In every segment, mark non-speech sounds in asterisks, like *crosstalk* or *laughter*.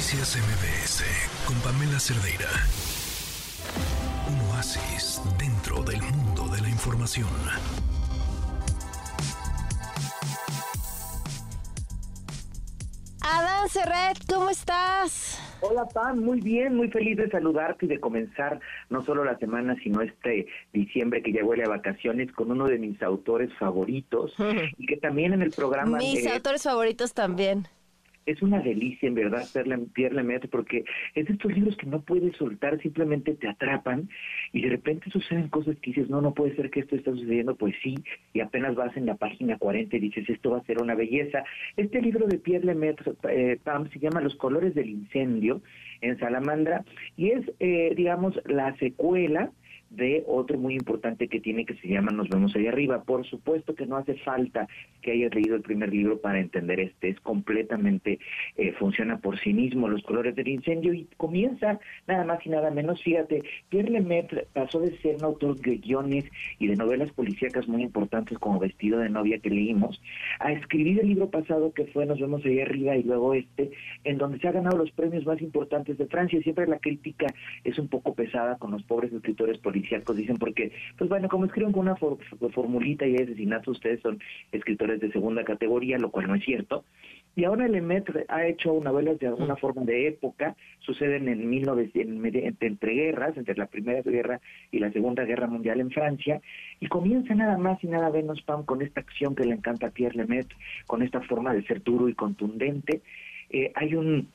Noticias MBS con Pamela Cerdeira. Un oasis dentro del mundo de la información. Adán Serret, ¿cómo estás? Hola Pam, muy bien, muy feliz de saludarte y de comenzar no solo la semana, sino este diciembre que ya huele a vacaciones con uno de mis autores favoritos *laughs* y que también en el programa... Mis autores favoritos también es una delicia en verdad Pierre Lemaitre porque es de estos libros que no puedes soltar, simplemente te atrapan y de repente suceden cosas que dices, no, no puede ser que esto está sucediendo, pues sí, y apenas vas en la página 40 y dices, esto va a ser una belleza. Este libro de Pierre Lemaitre, eh, Pam, se llama Los colores del incendio en Salamandra y es, eh, digamos, la secuela de otro muy importante que tiene que se llama Nos vemos ahí arriba. Por supuesto que no hace falta que hayas leído el primer libro para entender este, es completamente, eh, funciona por sí mismo, Los colores del incendio, y comienza nada más y nada menos, fíjate, Pierre Lemaitre pasó de ser un autor de guiones y de novelas policíacas muy importantes como Vestido de novia que leímos, a escribir el libro pasado que fue Nos vemos ahí arriba y luego este, en donde se ha ganado los premios más importantes de Francia, siempre la crítica es un poco pesada con los pobres escritores policíacos dicen, porque, pues bueno, como escriben con una formulita y asesinato, ustedes son escritores de segunda categoría, lo cual no es cierto. Y ahora Lemaitre ha hecho novelas de alguna mm. forma de época, suceden en 1900, entre guerras, entre la Primera Guerra y la Segunda Guerra Mundial en Francia, y comienza nada más y nada menos, Pam, con esta acción que le encanta a Pierre Lemaitre, con esta forma de ser duro y contundente. Eh, hay un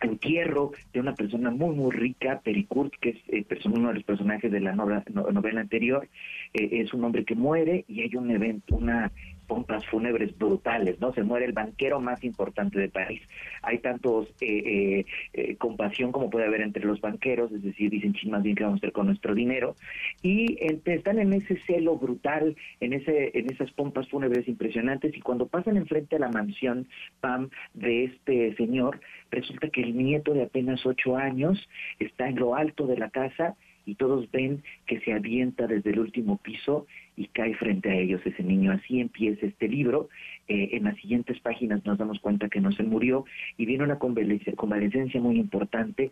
entierro de una persona muy muy rica, Pericourt, que es eh, uno de los personajes de la novela, novela anterior, eh, es un hombre que muere y hay un evento, una pompas fúnebres brutales, ¿no? Se muere el banquero más importante de París. Hay tantos eh, eh, compasión como puede haber entre los banqueros, es decir, dicen, ching, más bien que vamos a hacer con nuestro dinero, y están en ese celo brutal, en ese en esas pompas fúnebres impresionantes, y cuando pasan enfrente a la mansión, Pam, de este señor, resulta que el nieto de apenas ocho años está en lo alto de la casa y todos ven que se avienta desde el último piso y cae frente a ellos ese niño. Así empieza este libro. Eh, en las siguientes páginas nos damos cuenta que no se murió y viene una convalecencia muy importante.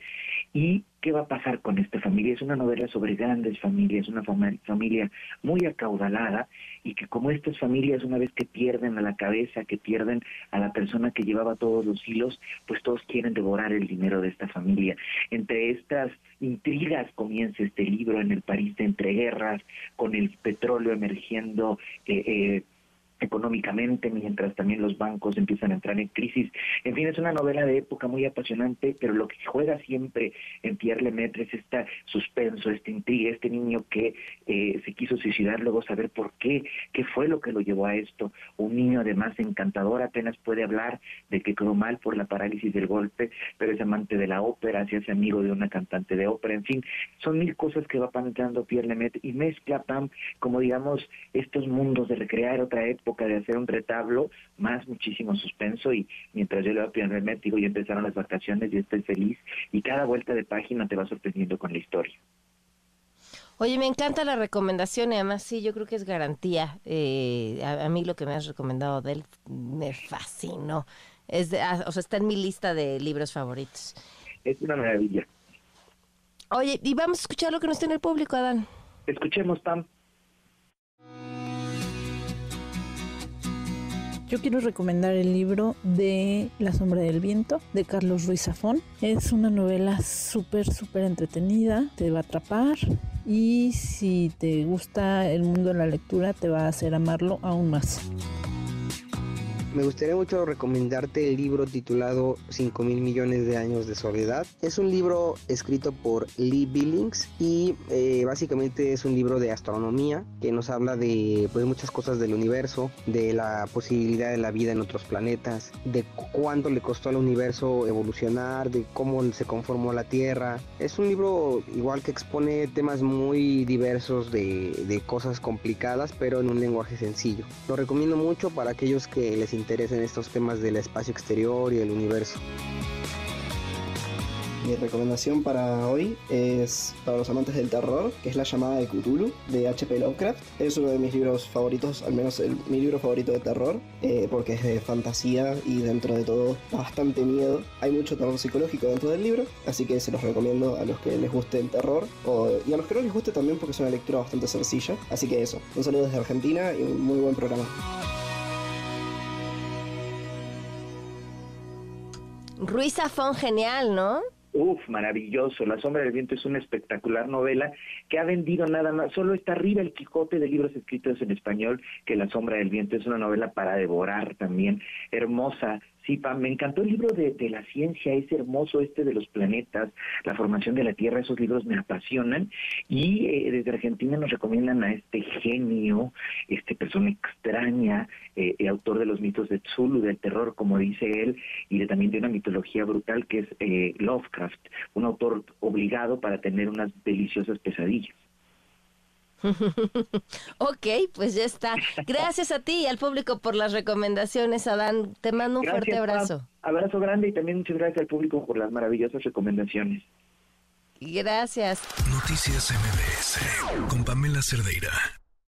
¿Y qué va a pasar con esta familia? Es una novela sobre grandes familias, una familia muy acaudalada y que como estas familias una vez que pierden a la cabeza, que pierden a la persona que llevaba todos los hilos, pues todos quieren devorar el dinero de esta familia. Entre estas intrigas comienza este libro en el París de entreguerras, con el petróleo emergiendo eh, eh, económicamente, mientras también los bancos empiezan a entrar en crisis. En fin, es una novela de época muy apasionante, pero lo que juega siempre en Pierre Lemaitre es este suspenso, este intriga, este niño que eh, se quiso suicidar, luego saber por qué, qué fue lo que lo llevó a esto. Un niño además encantador, apenas puede hablar de que quedó mal por la parálisis del golpe, pero es amante de la ópera, se hace amigo de una cantante de ópera, en fin, son mil cosas que va penetrando Pierre Lemaitre y mezcla, Pam, como digamos, estos mundos de recrear otra época, de hacer un retablo, más muchísimo suspenso y mientras yo leo Pierre Lemaitre, digo, ya empezaron las vacaciones y estoy feliz y cada vuelta de página te va sorprendiendo con la historia. Oye, me encanta la recomendación y además sí, yo creo que es garantía. Eh, a, mí lo que me has recomendado de él me fascinó. Es ah, o sea, está en mi lista de libros favoritos. Es una maravilla. Oye, y vamos a escuchar lo que nos tiene el público, Adán. Escuchemos, Pam. Yo quiero recomendar el libro de La sombra del viento de Carlos Ruiz Zafón. Es una novela súper, súper entretenida, te va a atrapar y si te gusta el mundo de la lectura te va a hacer amarlo aún más. Me gustaría mucho recomendarte el libro titulado 5 mil millones de años de soledad. Es un libro escrito por Lee Billings y eh, básicamente es un libro de astronomía que nos habla de pues, muchas cosas del universo, de la posibilidad de la vida en otros planetas, de cuánto le costó al universo evolucionar, de cómo se conformó la Tierra. Es un libro igual que expone temas muy diversos de, de cosas complicadas, pero en un lenguaje sencillo. Lo recomiendo mucho para aquellos que les interesa en estos temas del espacio exterior y el universo. Mi recomendación para hoy es para los amantes del terror, que es La llamada de Cthulhu de H.P. Lovecraft. Es uno de mis libros favoritos, al menos el, mi libro favorito de terror, eh, porque es de fantasía y dentro de todo bastante miedo. Hay mucho terror psicológico dentro del libro, así que se los recomiendo a los que les guste el terror y a los que no les guste también porque es una lectura bastante sencilla. Así que eso, un saludo desde Argentina y un muy buen programa. Ruiz Zafón, genial, ¿no? Uf, maravilloso. La sombra del viento es una espectacular novela que ha vendido nada más. Solo está arriba el Quijote de libros escritos en español que La sombra del viento es una novela para devorar también. Hermosa, Sí, me encantó el libro de, la ciencia, es hermoso este de los planetas, la formación de la Tierra, esos libros me apasionan. Y eh, desde Argentina nos recomiendan a este genio, este persona extraña, eh, eh, autor de los mitos de Zulu, del terror, como dice él, y de, también de una mitología brutal que es Lovecraft, un autor obligado para tener unas deliciosas pesadillas. *laughs* ok, pues ya está. Gracias a ti y al público por las recomendaciones, Adán. Te mando un fuerte abrazo. Abrazo grande y también muchas gracias al público por las maravillosas recomendaciones. Gracias. Noticias MBS con Pamela Cerdeira.